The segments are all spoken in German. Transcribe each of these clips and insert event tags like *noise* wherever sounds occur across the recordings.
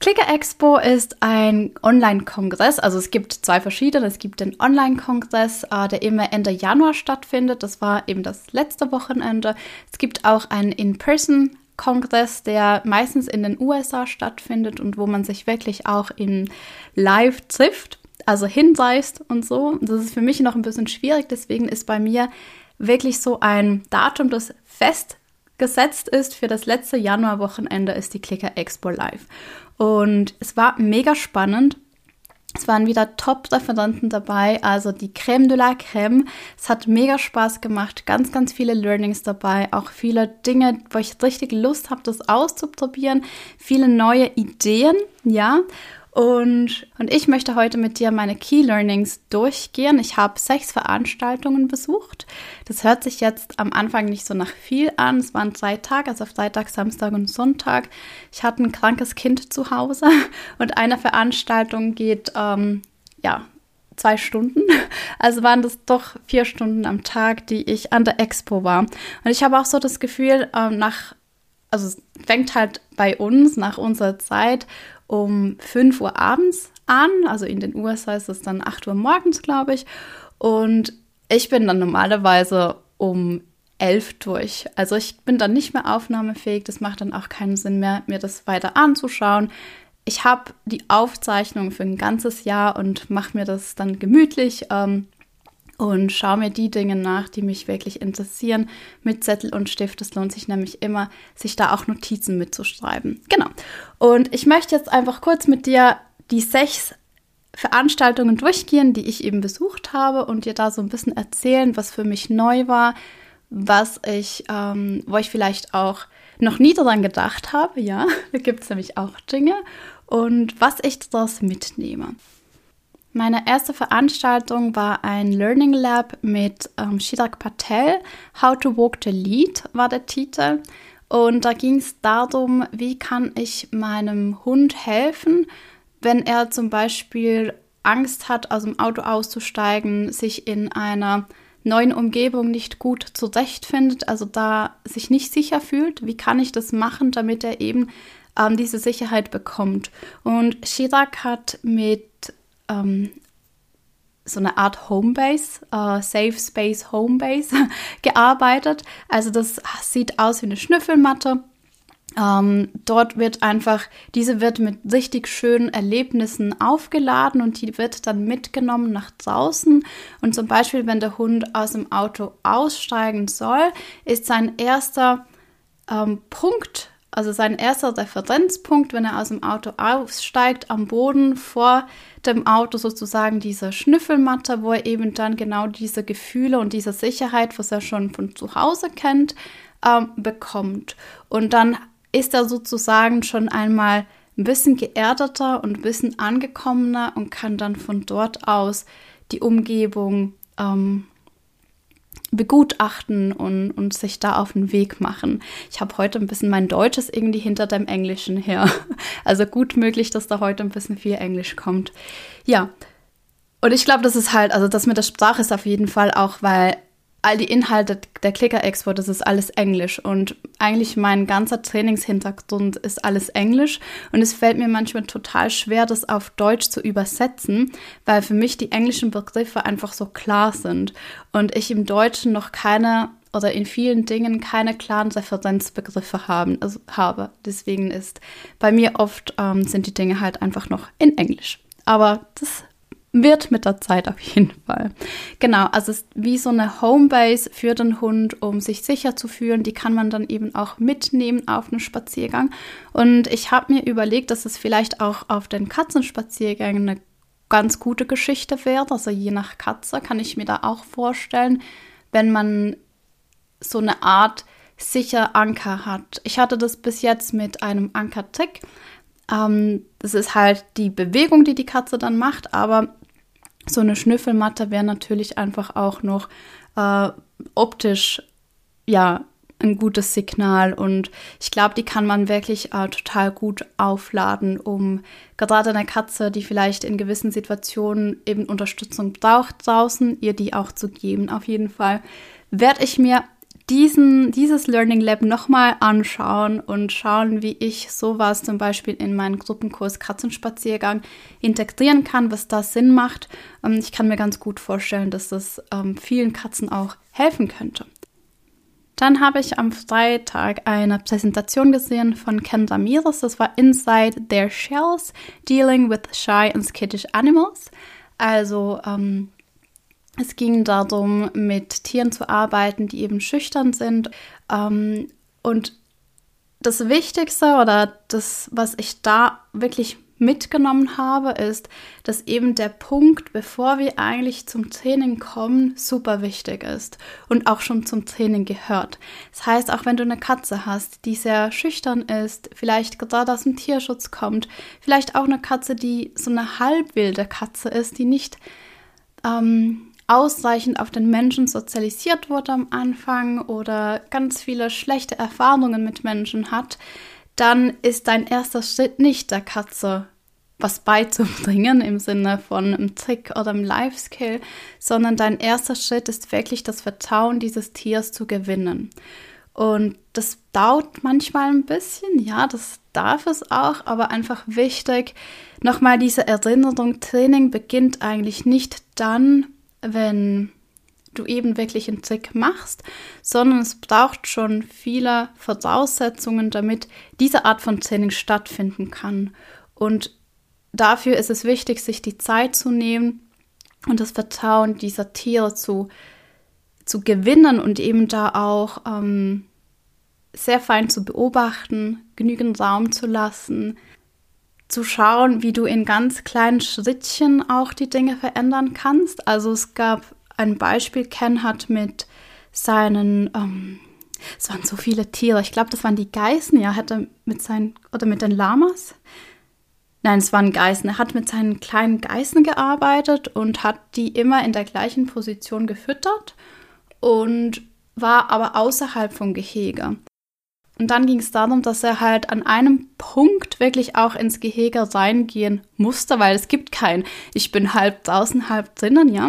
Clicker Expo ist ein Online-Kongress, also es gibt zwei verschiedene. Es gibt den Online-Kongress, äh, der immer Ende Januar stattfindet. Das war eben das letzte Wochenende. Es gibt auch einen In-Person-Kongress, der meistens in den USA stattfindet und wo man sich wirklich auch in Live trifft, also hinweist und so. Das ist für mich noch ein bisschen schwierig, deswegen ist bei mir wirklich so ein Datum, das festgesetzt ist für das letzte Januarwochenende, ist die Clicker Expo Live. Und es war mega spannend. Es waren wieder Top-Referenten dabei, also die Creme de la Creme. Es hat mega Spaß gemacht, ganz, ganz viele Learnings dabei, auch viele Dinge, wo ich richtig Lust habe, das auszuprobieren, viele neue Ideen, ja. Und, und ich möchte heute mit dir meine Key Learnings durchgehen. Ich habe sechs Veranstaltungen besucht. Das hört sich jetzt am Anfang nicht so nach viel an. Es waren drei Tage, also Freitag, Samstag und Sonntag. Ich hatte ein krankes Kind zu Hause *laughs* und eine Veranstaltung geht, ähm, ja, zwei Stunden. *laughs* Also waren das doch vier Stunden am Tag, die ich an der Expo war. Und ich habe auch so das Gefühl, ähm, nach, also es fängt halt bei uns nach unserer Zeit um 5 Uhr abends an. Also in den USA ist es dann 8 Uhr morgens, glaube ich. Und ich bin dann normalerweise um 11 durch. Also ich bin dann nicht mehr aufnahmefähig. Das macht dann auch keinen Sinn mehr, mir das weiter anzuschauen. Ich habe die Aufzeichnung für ein ganzes Jahr und mache mir das dann gemütlich. Ähm, und schaue mir die Dinge nach, die mich wirklich interessieren, mit Zettel und Stift. Es lohnt sich nämlich immer, sich da auch Notizen mitzuschreiben. Genau. Und ich möchte jetzt einfach kurz mit dir die sechs Veranstaltungen durchgehen, die ich eben besucht habe und dir da so ein bisschen erzählen, was für mich neu war, was ich, ähm, wo ich vielleicht auch noch nie daran gedacht habe. Ja, *laughs* da gibt es nämlich auch Dinge und was ich daraus mitnehme. Meine erste Veranstaltung war ein Learning Lab mit ähm, Shirak Patel. How to Walk the Lead war der Titel. Und da ging es darum, wie kann ich meinem Hund helfen, wenn er zum Beispiel Angst hat, aus dem Auto auszusteigen, sich in einer neuen Umgebung nicht gut zurechtfindet, also da sich nicht sicher fühlt. Wie kann ich das machen, damit er eben ähm, diese Sicherheit bekommt? Und Shirak hat mit ähm, so eine Art Homebase, äh, Safe Space Homebase *laughs* gearbeitet. Also das sieht aus wie eine Schnüffelmatte. Ähm, dort wird einfach, diese wird mit richtig schönen Erlebnissen aufgeladen und die wird dann mitgenommen nach draußen. Und zum Beispiel, wenn der Hund aus dem Auto aussteigen soll, ist sein erster ähm, Punkt, also sein erster Referenzpunkt, wenn er aus dem Auto aussteigt, am Boden vor dem Auto sozusagen diese Schnüffelmatte, wo er eben dann genau diese Gefühle und diese Sicherheit, was er schon von zu Hause kennt, ähm, bekommt. Und dann ist er sozusagen schon einmal ein bisschen geerdeter und ein bisschen angekommener und kann dann von dort aus die Umgebung ähm, begutachten und, und sich da auf den Weg machen. Ich habe heute ein bisschen mein Deutsches irgendwie hinter dem Englischen her. *laughs* Also gut möglich, dass da heute ein bisschen viel Englisch kommt. Ja. Und ich glaube, das ist halt, also das mit der Sprache ist auf jeden Fall auch, weil all die Inhalte der Clicker-Export, das ist alles Englisch. Und eigentlich mein ganzer Trainingshintergrund ist alles Englisch. Und es fällt mir manchmal total schwer, das auf Deutsch zu übersetzen, weil für mich die englischen Begriffe einfach so klar sind. Und ich im Deutschen noch keine oder in vielen Dingen keine klaren Referenzbegriffe haben, also habe. Deswegen ist bei mir oft ähm, sind die Dinge halt einfach noch in Englisch. Aber das wird mit der Zeit auf jeden Fall. Genau, also es ist wie so eine Homebase für den Hund, um sich sicher zu fühlen. Die kann man dann eben auch mitnehmen auf einen Spaziergang. Und ich habe mir überlegt, dass es vielleicht auch auf den Katzenspaziergängen eine ganz gute Geschichte wäre. Also je nach Katze kann ich mir da auch vorstellen, wenn man so eine Art sicher Anker hat. Ich hatte das bis jetzt mit einem Anker-Tick. Ähm, das ist halt die Bewegung, die die Katze dann macht, aber so eine Schnüffelmatte wäre natürlich einfach auch noch äh, optisch ja ein gutes Signal und ich glaube, die kann man wirklich äh, total gut aufladen, um gerade eine Katze, die vielleicht in gewissen Situationen eben Unterstützung braucht draußen, ihr die auch zu geben. Auf jeden Fall werde ich mir diesen, dieses Learning Lab nochmal anschauen und schauen, wie ich sowas zum Beispiel in meinen Gruppenkurs Katzenspaziergang integrieren kann, was da Sinn macht. Ähm, ich kann mir ganz gut vorstellen, dass das ähm, vielen Katzen auch helfen könnte. Dann habe ich am Freitag eine Präsentation gesehen von Ken Ramirez. Das war Inside Their Shells, Dealing with Shy and Skittish Animals. Also ähm, es ging darum, mit Tieren zu arbeiten, die eben schüchtern sind. Ähm, und das Wichtigste oder das, was ich da wirklich mitgenommen habe, ist, dass eben der Punkt, bevor wir eigentlich zum Training kommen, super wichtig ist und auch schon zum Training gehört. Das heißt, auch wenn du eine Katze hast, die sehr schüchtern ist, vielleicht gerade aus dem Tierschutz kommt, vielleicht auch eine Katze, die so eine halbwilde Katze ist, die nicht ähm, ausreichend auf den Menschen sozialisiert wurde am Anfang oder ganz viele schlechte Erfahrungen mit Menschen hat, dann ist dein erster Schritt nicht der Katze was beizubringen im Sinne von einem Trick oder einem Life-Skill, sondern dein erster Schritt ist wirklich das Vertrauen dieses Tiers zu gewinnen. Und das dauert manchmal ein bisschen, ja, das darf es auch, aber einfach wichtig, nochmal diese Erinnerung, Training beginnt eigentlich nicht dann, wenn du eben wirklich einen Trick machst, sondern es braucht schon viele Voraussetzungen, damit diese Art von Training stattfinden kann. Und dafür ist es wichtig, sich die Zeit zu nehmen und das Vertrauen dieser Tiere zu, zu gewinnen und eben da auch ähm, sehr fein zu beobachten, genügend Raum zu lassen, zu schauen, wie du in ganz kleinen Schrittchen auch die Dinge verändern kannst. Also es gab ein Beispiel, Ken hat mit seinen, ähm, es waren so viele Tiere, ich glaube, das waren die Geißen, ja, hat er mit seinen, oder mit den Lamas. Nein, es waren Geißen. Er hat mit seinen kleinen Geißen gearbeitet und hat die immer in der gleichen Position gefüttert und war aber außerhalb vom Gehege. Und dann ging es darum, dass er halt an einem Punkt wirklich auch ins Gehege reingehen musste, weil es gibt keinen. Ich bin halb draußen, halb drinnen, ja.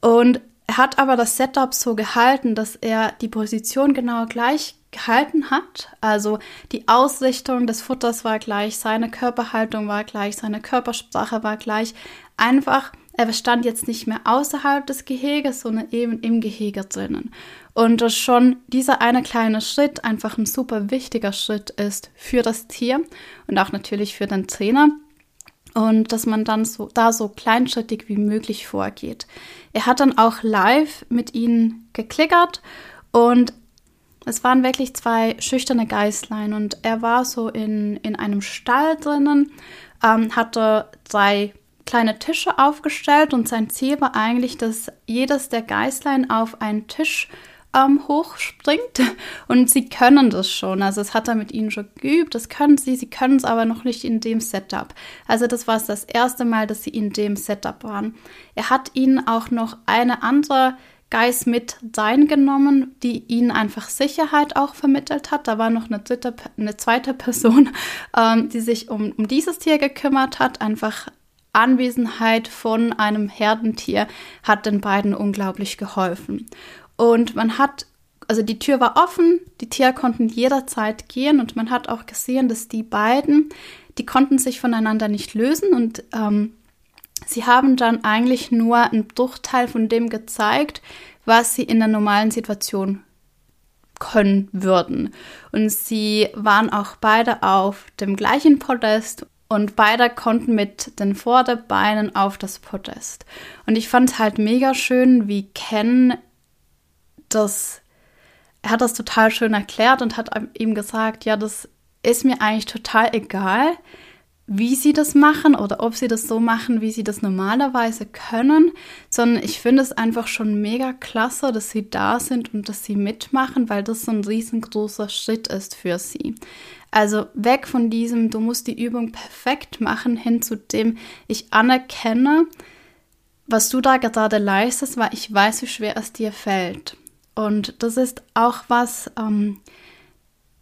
Und er hat aber das Setup so gehalten, dass er die Position genau gleich gehalten hat. Also die Ausrichtung des Futters war gleich, seine Körperhaltung war gleich, seine Körpersprache war gleich. Einfach, er stand jetzt nicht mehr außerhalb des Geheges, sondern eben im Gehege drinnen. Und dass schon dieser eine kleine Schritt einfach ein super wichtiger Schritt ist für das Tier und auch natürlich für den Trainer. Und dass man dann so da so kleinschrittig wie möglich vorgeht. Er hat dann auch live mit ihnen geklickert und es waren wirklich zwei schüchterne Geißlein und er war so in, in einem Stall drinnen, ähm, hatte drei kleine Tische aufgestellt und sein Ziel war eigentlich, dass jedes der Geißlein auf einen Tisch ähm, hochspringt. Und sie können das schon. Also es hat er mit ihnen schon geübt, das können sie, sie können es aber noch nicht in dem Setup. Also das war das erste Mal, dass sie in dem Setup waren. Er hat ihnen auch noch eine andere Geist mit reingenommen, die ihnen einfach Sicherheit auch vermittelt hat. Da war noch eine, dritte, eine zweite Person, *laughs* ähm, die sich um, um dieses Tier gekümmert hat. Einfach Anwesenheit von einem Herdentier hat den beiden unglaublich geholfen. Und man hat, also die Tür war offen, die Tiere konnten jederzeit gehen und man hat auch gesehen, dass die beiden, die konnten sich voneinander nicht lösen und ähm, sie haben dann eigentlich nur einen Bruchteil von dem gezeigt, was sie in der normalen Situation können würden. Und sie waren auch beide auf dem gleichen Podest und beide konnten mit den Vorderbeinen auf das Podest. Und ich fand halt mega schön, wie Ken das, er hat das total schön erklärt und hat ihm gesagt, ja, das ist mir eigentlich total egal, wie sie das machen oder ob sie das so machen, wie sie das normalerweise können, sondern ich finde es einfach schon mega klasse, dass sie da sind und dass sie mitmachen, weil das so ein riesengroßer Schritt ist für sie. Also weg von diesem, du musst die Übung perfekt machen, hin zu dem, ich anerkenne, was du da gerade leistest, weil ich weiß, wie schwer es dir fällt. Und das ist auch was, ähm,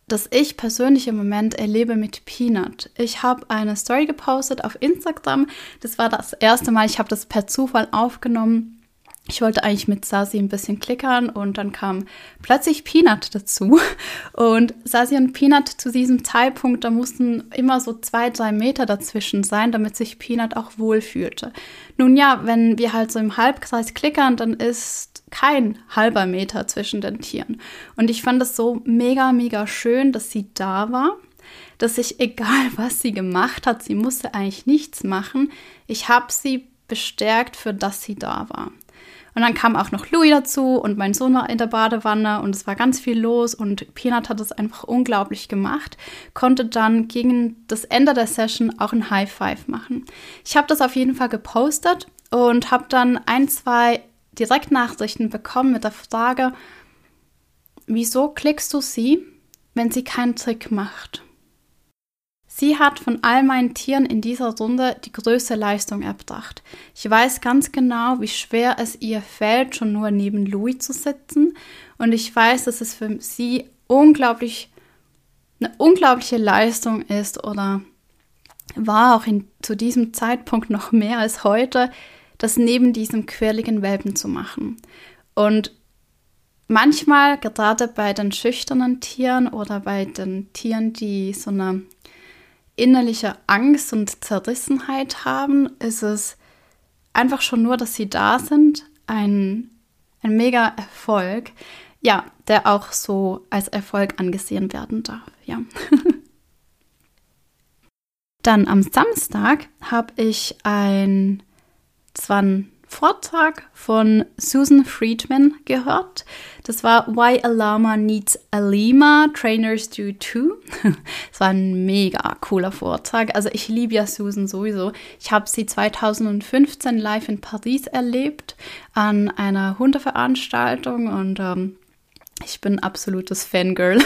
das ich persönlich im Moment erlebe mit Peanut. Ich habe eine Story gepostet auf Instagram. Das war das erste Mal, ich habe das per Zufall aufgenommen ich wollte eigentlich mit Sasi ein bisschen klickern und dann kam plötzlich Peanut dazu. *laughs* Und Sasi und Peanut zu diesem Zeitpunkt, da mussten immer so zwei, drei Meter dazwischen sein, damit sich Peanut auch wohlfühlte. Nun ja, wenn wir halt so im Halbkreis klickern, dann ist kein halber Meter zwischen den Tieren. Und ich fand es so mega, mega schön, dass sie da war dass ich, *laughs* egal was sie gemacht hat, sie musste eigentlich nichts machen. Ich habe sie bestärkt, für das sie da war. Und dann kam auch noch Louis dazu und mein Sohn war in der Badewanne und es war ganz viel los und Peanut hat es einfach unglaublich gemacht, konnte dann gegen das Ende der Session auch ein High Five machen. Ich habe das auf jeden Fall gepostet und habe dann ein, zwei Direktnachrichten bekommen mit der Frage, wieso klickst du sie, wenn sie keinen Trick macht? Sie hat von all meinen Tieren in dieser Runde die größte Leistung erbracht. Ich weiß ganz genau, wie schwer es ihr fällt, schon nur neben Louis zu sitzen. Und ich weiß, dass es für sie unglaublich, eine unglaubliche Leistung ist oder war auch in, zu diesem Zeitpunkt noch mehr als heute, das neben diesem quirligen Welpen zu machen. Und manchmal, gerade bei den schüchternen Tieren oder bei den Tieren, die so eine innerliche Angst und Zerrissenheit haben, ist es einfach schon nur, dass sie da sind, ein, ein mega Erfolg, ja, der auch so als Erfolg angesehen werden darf, ja. *laughs* Dann am Samstag habe ich ein, zwar ein Vortrag von Susan Friedman gehört. Das war Why a Llama Needs a Lima, Trainers Do Too. *laughs* Es war ein mega cooler Vortrag. Also ich liebe ja Susan sowieso. Ich habe sie 2015 live in Paris erlebt an einer Hundeveranstaltung und ähm, ich bin absolutes Fangirl.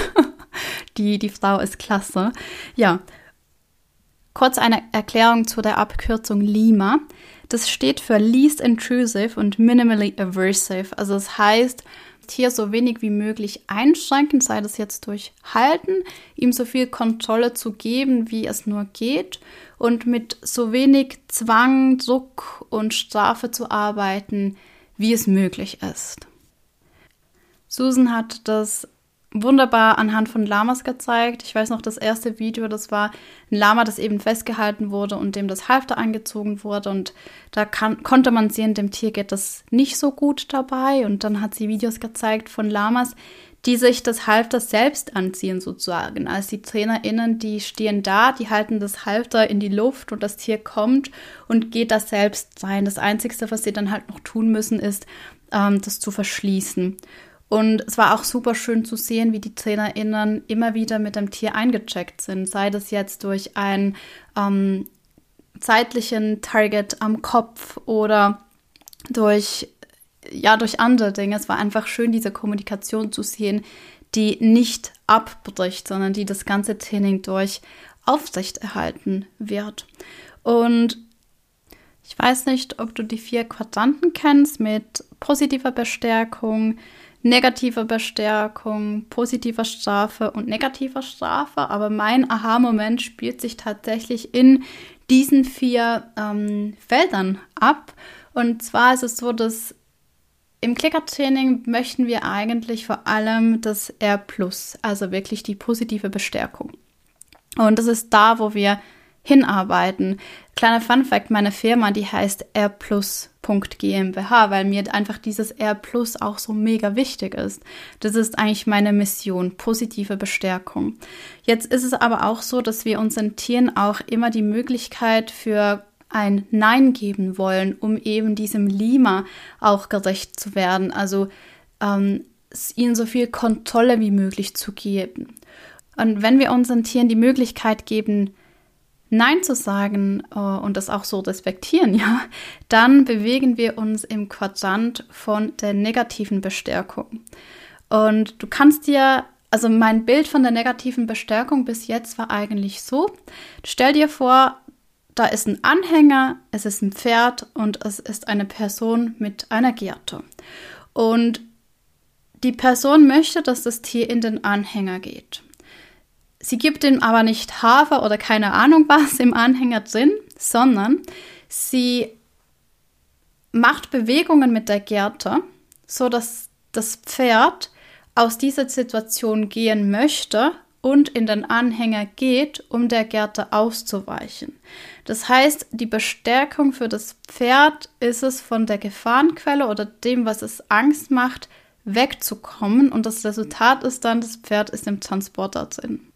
*laughs* die, die Frau ist klasse. Ja, Kurz eine Erklärung zu der Abkürzung Lima. Das steht für Least Intrusive und Minimally Aversive. Also das heißt, Tier so wenig wie möglich einschränken, sei das jetzt durch Halten, ihm so viel Kontrolle zu geben, wie es nur geht und mit so wenig Zwang, Druck und Strafe zu arbeiten, wie es möglich ist. Susan hat das wunderbar anhand von Lamas gezeigt. Ich weiß noch, das erste Video, das war ein Lama, das eben festgehalten wurde und dem das Halfter angezogen wurde. Und da kann, konnte man sehen, dem Tier geht das nicht so gut dabei. Und dann hat sie Videos gezeigt von Lamas, die sich das Halfter selbst anziehen, sozusagen. Also die TrainerInnen, die stehen da, die halten das Halfter in die Luft und das Tier kommt und geht da selbst rein. Das Einzige, was sie dann halt noch tun müssen, ist, ähm, das zu verschließen. Und es war auch super schön zu sehen, wie die TrainerInnen immer wieder mit dem Tier eingecheckt sind, sei das jetzt durch einen ähm, zeitlichen Target am Kopf oder durch, ja, durch andere Dinge. Es war einfach schön, diese Kommunikation zu sehen, die nicht abbricht, sondern die das ganze Training durch aufrechterhalten wird. Und ich weiß nicht, ob du die vier Quadranten kennst mit positiver Bestärkung, negativer Bestärkung, positiver Strafe und negativer Strafe. Aber mein Aha-Moment spielt sich tatsächlich in diesen vier ähm, Feldern ab. Und zwar ist es so, dass im Clicker-Training möchten wir eigentlich vor allem das R+, also wirklich die positive Bestärkung. Und das ist da, wo wir hinarbeiten. Kleiner Fun Fact, meine Firma, die heißt rplus.gmbH, weil mir einfach dieses R Plus auch so mega wichtig ist. Das ist eigentlich meine Mission, positive Bestärkung. Jetzt ist es aber auch so, dass wir unseren Tieren auch immer die Möglichkeit für ein Nein geben wollen, um eben diesem Lima auch gerecht zu werden. Also ähm, ihnen so viel Kontrolle wie möglich zu geben. Und wenn wir unseren Tieren die Möglichkeit geben, Nein zu sagen äh, und das auch so respektieren, *laughs* ja, dann bewegen wir uns im Quadrant von der negativen Bestärkung. Und du kannst dir, also mein Bild von der negativen Bestärkung bis jetzt war eigentlich so, stell dir vor, da ist ein Anhänger, es ist ein Pferd und es ist eine Person mit einer Gerte. Und Die Person möchte, dass das Tier in den Anhänger geht. Sie gibt ihm aber nicht Hafer oder keine Ahnung was im Anhänger drin, sondern sie macht Bewegungen mit der Gerte, so dass das Pferd aus dieser Situation gehen möchte und in den Anhänger geht, um der Gerte auszuweichen. Das heißt, die Bestärkung für das Pferd ist es, von der Gefahrenquelle oder dem, was es Angst macht, wegzukommen und das Resultat ist dann, das Pferd ist im Transporter drin.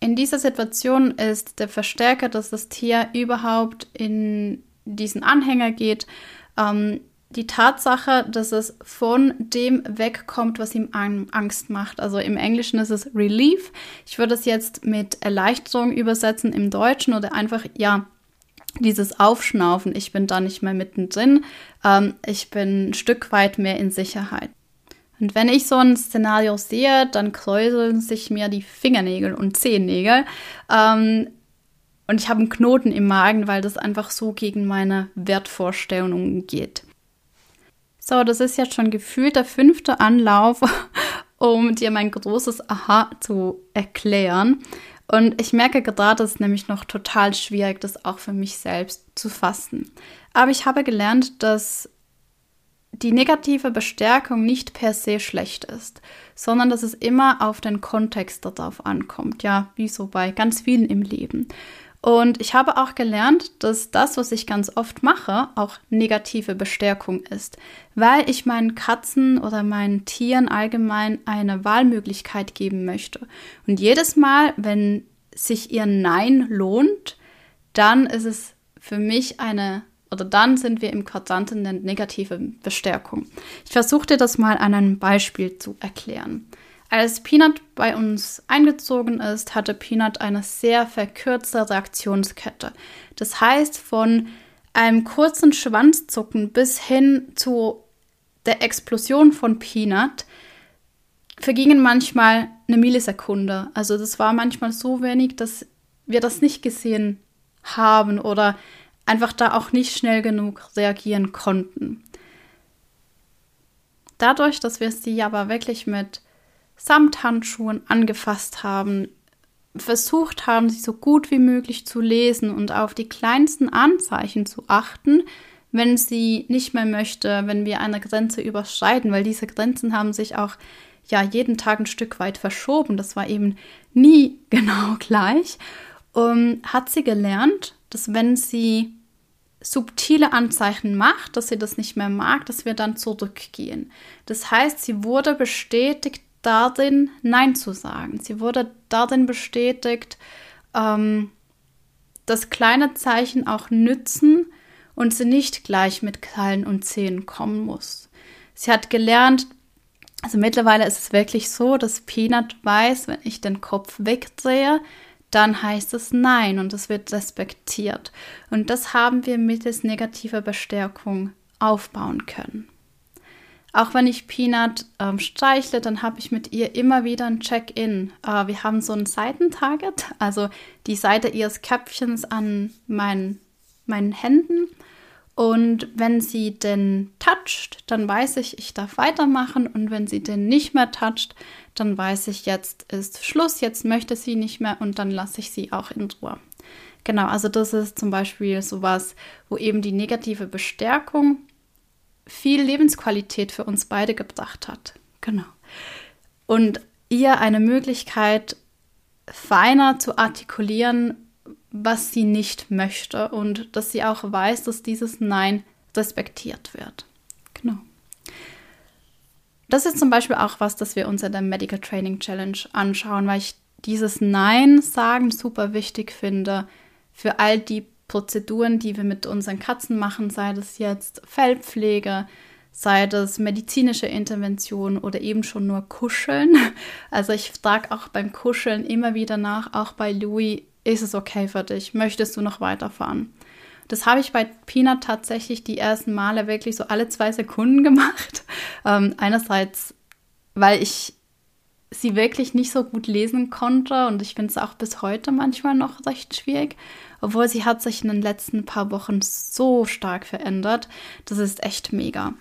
In dieser Situation ist der Verstärker, dass das Tier überhaupt in diesen Anhänger geht, ähm, die Tatsache, dass es von dem wegkommt, was ihm Angst macht. Also im Englischen ist es Relief. Ich würde es jetzt mit Erleichterung übersetzen im Deutschen oder einfach, ja, dieses Aufschnaufen. Ich bin da nicht mehr mittendrin. Ähm, ich bin ein Stück weit mehr in Sicherheit. Und wenn ich so ein Szenario sehe, dann kräuseln sich mir die Fingernägel und Zehennägel. Ähm, und ich habe einen Knoten im Magen, weil das einfach so gegen meine Wertvorstellungen geht. So, das ist jetzt schon gefühlt der fünfte Anlauf, *laughs* um dir mein großes Aha zu erklären. Und ich merke gerade, es ist nämlich noch total schwierig, das auch für mich selbst zu fassen. Aber ich habe gelernt, dass die negative Bestärkung nicht per se schlecht ist, sondern dass es immer auf den Kontext darauf ankommt. Ja, wie so bei ganz vielen im Leben. Und ich habe auch gelernt, dass das, was ich ganz oft mache, auch negative Bestärkung ist, weil ich meinen Katzen oder meinen Tieren allgemein eine Wahlmöglichkeit geben möchte. Und jedes Mal, wenn sich ihr Nein lohnt, dann ist es für mich eine oder dann sind wir im Quadranten der negativen Bestärkung. Ich versuche dir das mal an einem Beispiel zu erklären. Als Peanut bei uns eingezogen ist, hatte Peanut eine sehr verkürzte Reaktionskette. Das heißt, von einem kurzen Schwanzzucken bis hin zu der Explosion von Peanut vergingen manchmal eine Millisekunde. Also das war manchmal so wenig, dass wir das nicht gesehen haben oder einfach da auch nicht schnell genug reagieren konnten. Dadurch, dass wir sie aber wirklich mit Samthandschuhen angefasst haben, versucht haben, sie so gut wie möglich zu lesen und auf die kleinsten Anzeichen zu achten, wenn sie nicht mehr möchte, wenn wir eine Grenze überschreiten, weil diese Grenzen haben sich auch ja jeden Tag ein Stück weit verschoben. Das war eben nie *laughs* genau gleich. Um, hat sie gelernt, dass wenn sie subtile Anzeichen macht, dass sie das nicht mehr mag, dass wir dann zurückgehen. Das heißt, sie wurde bestätigt darin, Nein zu sagen. Sie wurde darin bestätigt, ähm, dass kleine Zeichen auch nützen und sie nicht gleich mit Krallen und Zähnen kommen muss. Sie hat gelernt, also mittlerweile ist es wirklich so, dass Peanut weiß, wenn ich den Kopf wegdrehe, dann heißt es Nein und es wird respektiert. Und das haben wir mittels negativer Bestärkung aufbauen können. Auch wenn ich Peanut ähm, streichle, dann habe ich mit ihr immer wieder ein Check-in. Äh, wir haben so ein Seitentarget, also die Seite ihres Köpfchens an mein, meinen Händen. Und wenn sie den toucht, dann weiß ich, ich darf weitermachen. Und wenn sie den nicht mehr toucht, dann weiß ich, jetzt ist Schluss, jetzt möchte sie nicht mehr und dann lasse ich sie auch in Ruhe. Genau, also das ist zum Beispiel sowas, wo eben die negative Bestärkung viel Lebensqualität für uns beide gebracht hat. Genau. Und ihr eine Möglichkeit, feiner zu artikulieren, was sie nicht möchte und dass sie auch weiß, dass dieses Nein respektiert wird. Genau. Das ist zum Beispiel auch was, das wir uns in der Medical Training Challenge anschauen, weil ich dieses Nein sagen super wichtig finde für all die Prozeduren, die wir mit unseren Katzen machen, sei das jetzt Fellpflege, sei das medizinische Intervention oder eben schon nur Kuscheln. *laughs* Also ich frage auch beim Kuscheln immer wieder nach, auch bei Louis, ist es okay für dich? Möchtest du noch weiterfahren? Das habe ich bei Peanut tatsächlich die ersten Male wirklich so alle zwei Sekunden *laughs* gemacht. Ähm, einerseits, weil ich sie wirklich nicht so gut lesen konnte und ich finde es auch bis heute manchmal noch recht schwierig, obwohl sie hat sich in den letzten paar Wochen so stark verändert. Das ist echt mega.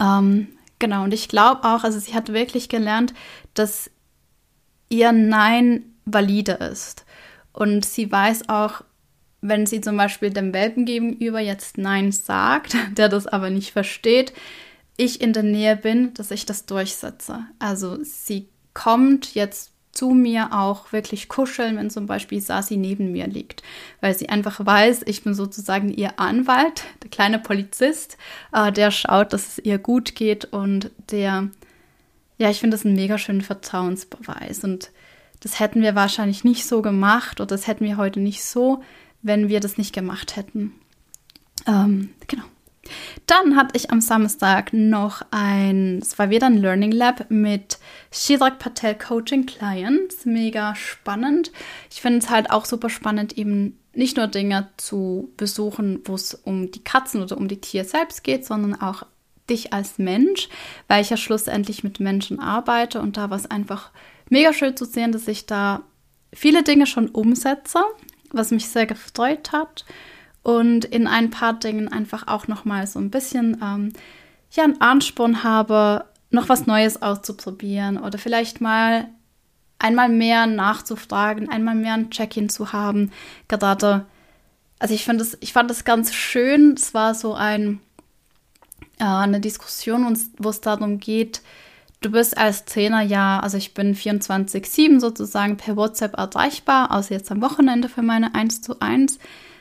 Ähm, Genau, und ich glaube auch, also sie hat wirklich gelernt, dass ihr Nein valide ist. Und sie weiß auch, wenn sie zum Beispiel dem Welpen gegenüber jetzt Nein sagt, *laughs* der das aber nicht versteht, ich in der Nähe bin, dass ich das durchsetze. Also sie kommt jetzt zu mir auch wirklich kuscheln, wenn zum Beispiel Sasi neben mir liegt, weil sie einfach weiß, ich bin sozusagen ihr Anwalt, der kleine Polizist, äh, der schaut, dass es ihr gut geht und der, ja, ich finde das einen mega schönen Vertrauensbeweis und das hätten wir wahrscheinlich nicht so gemacht oder das hätten wir heute nicht so, wenn wir das nicht gemacht hätten. Ähm, genau. Dann hatte ich am Samstag noch ein, es war wieder ein Learning Lab mit Shidrak Patel Coaching Clients. Mega spannend. Ich finde es halt auch super spannend, eben nicht nur Dinge zu besuchen, wo es um die Katzen oder um die Tiere selbst geht, sondern auch dich als Mensch, weil ich ja schlussendlich mit Menschen arbeite und da war es einfach mega schön zu sehen, dass ich da viele Dinge schon umsetze, was mich sehr gefreut hat und in ein paar Dingen einfach auch noch mal so ein bisschen ähm, ja einen Ansporn habe, noch was Neues auszuprobieren oder vielleicht mal einmal mehr nachzufragen, einmal mehr ein Check-in zu haben. Gerade, also ich finde das, ich fand das ganz schön. Es war so ein äh, eine Diskussion, wo es darum geht, du bist als Trainer ja, also ich bin 24-7 sozusagen per WhatsApp erreichbar, außer jetzt am Wochenende für meine 1 zu 1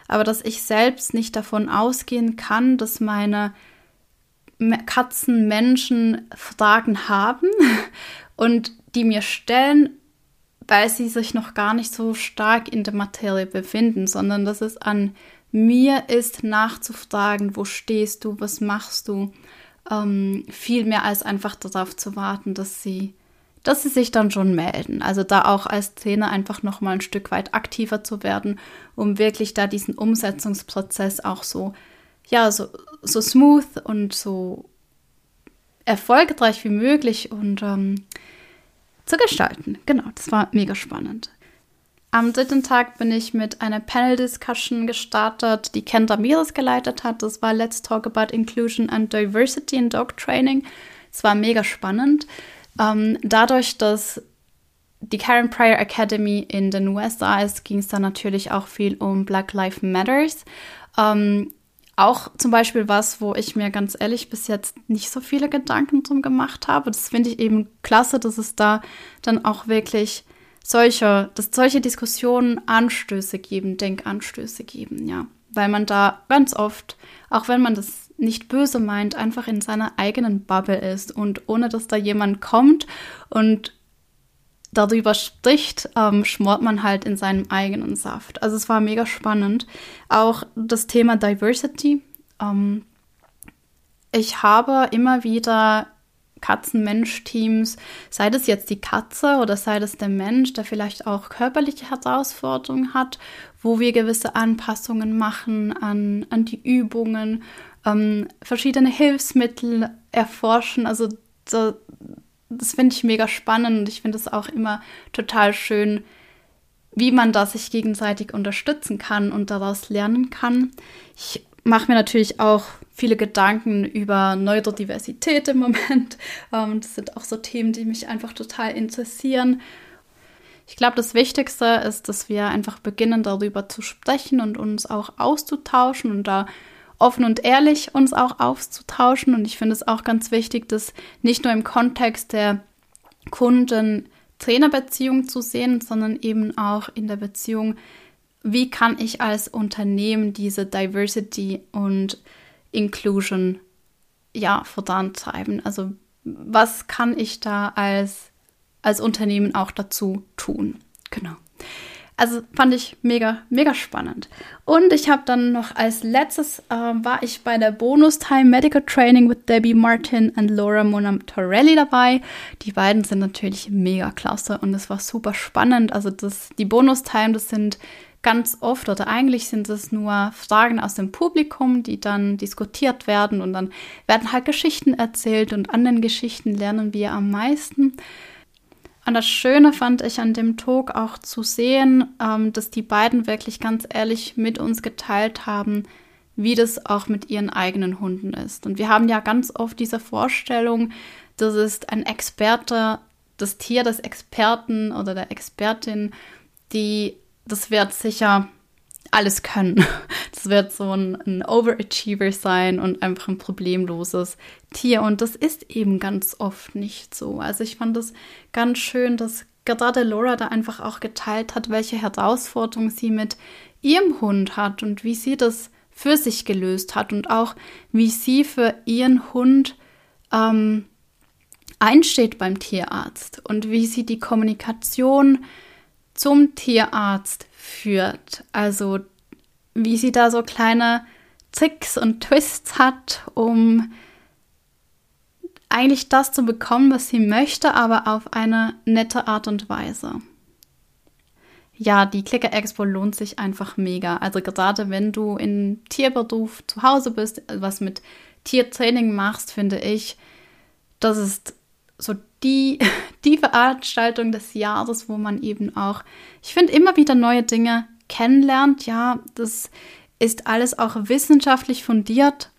aber dass ich selbst nicht davon ausgehen kann, dass meine Katzen Menschen Fragen haben *laughs* und die mir stellen, weil sie sich noch gar nicht so stark in der Materie befinden, sondern dass es an mir ist, nachzufragen, wo stehst du, was machst du, ähm, viel mehr als einfach darauf zu warten, dass sie dass sie sich dann schon melden. Also da auch als Trainer einfach noch mal ein Stück weit aktiver zu werden, um wirklich da diesen Umsetzungsprozess auch so, ja, so, so smooth und so erfolgreich wie möglich und ähm, zu gestalten. Genau, das war mega spannend. Am dritten Tag bin ich mit einer Panel-Discussion gestartet, die Ken Ramirez geleitet hat. Das war Let's Talk About Inclusion and Diversity in Dog Training. Es war mega spannend. Ähm, dadurch, dass die Karen Pryor Academy in den USA ist, ging es dann natürlich auch viel um Black Lives Matters. Ähm, auch zum Beispiel was, wo ich mir ganz ehrlich bis jetzt nicht so viele Gedanken drum gemacht habe. Das finde ich eben klasse, dass es da dann auch wirklich solche, dass solche Diskussionen Anstöße geben, Denkanstöße geben, ja. Weil man da ganz oft, auch wenn man das nicht böse meint, einfach in seiner eigenen Bubble ist und ohne dass da jemand kommt und darüber spricht, ähm, schmort man halt in seinem eigenen Saft. Also es war mega spannend. Auch das Thema Diversity. Ähm, ich habe immer wieder Katzen-Mensch-Teams, sei das jetzt die Katze oder sei das der Mensch, der vielleicht auch körperliche Herausforderungen hat, wo wir gewisse Anpassungen machen an, an die Übungen, ähm, verschiedene Hilfsmittel erforschen. Also so, das finde ich mega spannend und ich finde es auch immer total schön, wie man da sich gegenseitig unterstützen kann und daraus lernen kann. Ich mache mir natürlich auch viele Gedanken über Neurodiversität im Moment. *laughs* Ähm, das sind auch so Themen, die mich einfach total interessieren. Ich glaube, das Wichtigste ist, dass wir einfach beginnen, darüber zu sprechen und uns auch auszutauschen und da offen und ehrlich uns auch auszutauschen. Und ich finde es auch ganz wichtig, das nicht nur im Kontext der Kunden-Trainer-Beziehung zu sehen, sondern eben auch in der Beziehung, wie kann ich als Unternehmen diese Diversity und Inclusion ja vorantreiben? Also was kann ich da als, als Unternehmen auch dazu tun? Genau. Also fand ich mega, mega spannend. Und ich habe dann noch als letztes, äh, war ich bei der Bonus Time Medical Training mit Debbie Martin und Laura Monam Torelli dabei. Die beiden sind natürlich mega klasse und es war super spannend. Also das, die Bonus Time, das sind ganz oft oder eigentlich sind es nur Fragen aus dem Publikum, die dann diskutiert werden und dann werden halt Geschichten erzählt und an den Geschichten lernen wir am meisten. Und das Schöne fand ich an dem Talk auch zu sehen, ähm, dass die beiden wirklich ganz ehrlich mit uns geteilt haben, wie das auch mit ihren eigenen Hunden ist. Und wir haben ja ganz oft diese Vorstellung, das ist ein Experte, das Tier des Experten oder der Expertin, die, das wird sicher alles können. *laughs* Das wird so ein, ein, Overachiever sein und einfach ein problemloses Tier. Und das ist eben ganz oft nicht so. Also ich fand es ganz schön, dass gerade Laura da einfach auch geteilt hat, welche Herausforderungen sie mit ihrem Hund hat und wie sie das für sich gelöst hat und auch wie sie für ihren Hund ähm, einsteht beim Tierarzt und wie sie die Kommunikation zum Tierarzt führt. Also wie sie da so kleine Tricks und Twists hat, um eigentlich das zu bekommen, was sie möchte, aber auf eine nette Art und Weise. Ja, die Clicker Expo lohnt sich einfach mega. Also gerade wenn du in Tierberuf zu Hause bist, was mit Tiertraining machst, finde ich, das ist so die, *laughs* die Veranstaltung des Jahres, wo man eben auch, ich finde, immer wieder neue Dinge kennenlernt. Ja, das ist alles auch wissenschaftlich fundiert.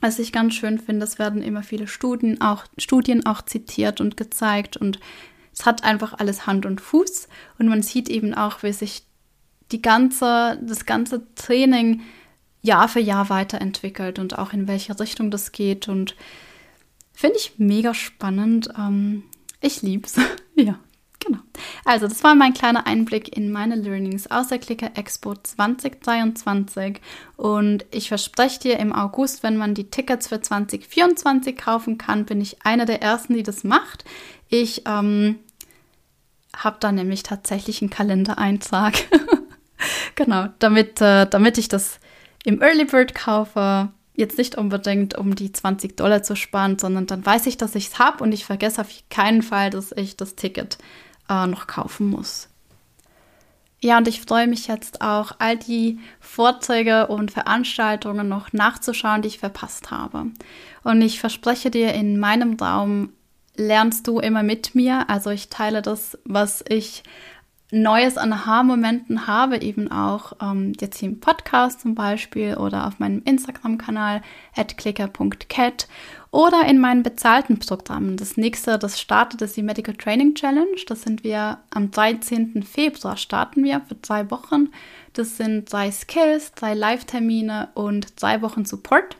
Was ich ganz schön finde, es werden immer viele Studien auch, Studien auch zitiert und gezeigt und es hat einfach alles Hand und Fuß und man sieht eben auch, wie sich die ganze, das ganze Training Jahr für Jahr weiterentwickelt und auch in welche Richtung das geht und finde ich mega spannend. Ähm, ich lieb's. *laughs* ja. Genau. Also, das war mein kleiner Einblick in meine Learnings aus der Clicker Expo 2023. Und ich verspreche dir, im August, wenn man die Tickets für 2024 kaufen kann, bin ich einer der ersten, die das macht. Ich ähm, habe da nämlich tatsächlich einen Kalendereintrag. *laughs* genau, damit, äh, damit ich das im Early Bird kaufe. Jetzt nicht unbedingt, um die 20 Dollar zu sparen, sondern dann weiß ich, dass ich es habe und ich vergesse auf keinen Fall, dass ich das Ticket äh, noch kaufen muss. Ja, und ich freue mich jetzt auch, all die Vorträge und Veranstaltungen noch nachzuschauen, die ich verpasst habe. Und ich verspreche dir, in meinem Raum lernst du immer mit mir. Also ich teile das, was ich Neues an Aha-Momenten habe, eben auch ähm, jetzt hier im Podcast zum Beispiel oder auf meinem Instagram-Kanal clicker.cat oder in meinen bezahlten Programmen. Das nächste, das startet, ist die Medical Training Challenge. Das sind wir am 13. Februar starten wir für zwei Wochen. Das sind drei Skills, drei Live-Termine und drei Wochen Support.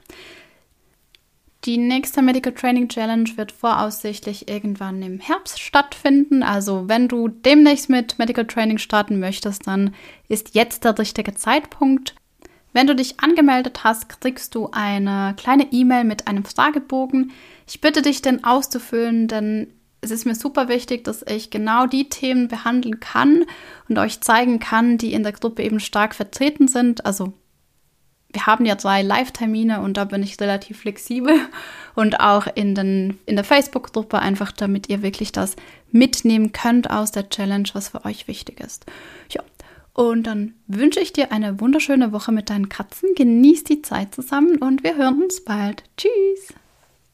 Die nächste Medical Training Challenge wird voraussichtlich irgendwann im Herbst stattfinden. Also wenn du demnächst mit Medical Training starten möchtest, dann ist jetzt der richtige Zeitpunkt. Wenn du dich angemeldet hast, kriegst du eine kleine E-Mail mit einem Fragebogen. Ich bitte dich, den auszufüllen, denn es ist mir super wichtig, dass ich genau die Themen behandeln kann und euch zeigen kann, die in der Gruppe eben stark vertreten sind. Also wir haben ja zwei Live-Termine und da bin ich relativ flexibel *laughs* und auch in, den, in der Facebook-Gruppe einfach, damit ihr wirklich das mitnehmen könnt aus der Challenge, was für euch wichtig ist. Ja, und dann wünsche ich dir eine wunderschöne Woche mit deinen Katzen. Genieß die Zeit zusammen und wir hören uns bald. Tschüss!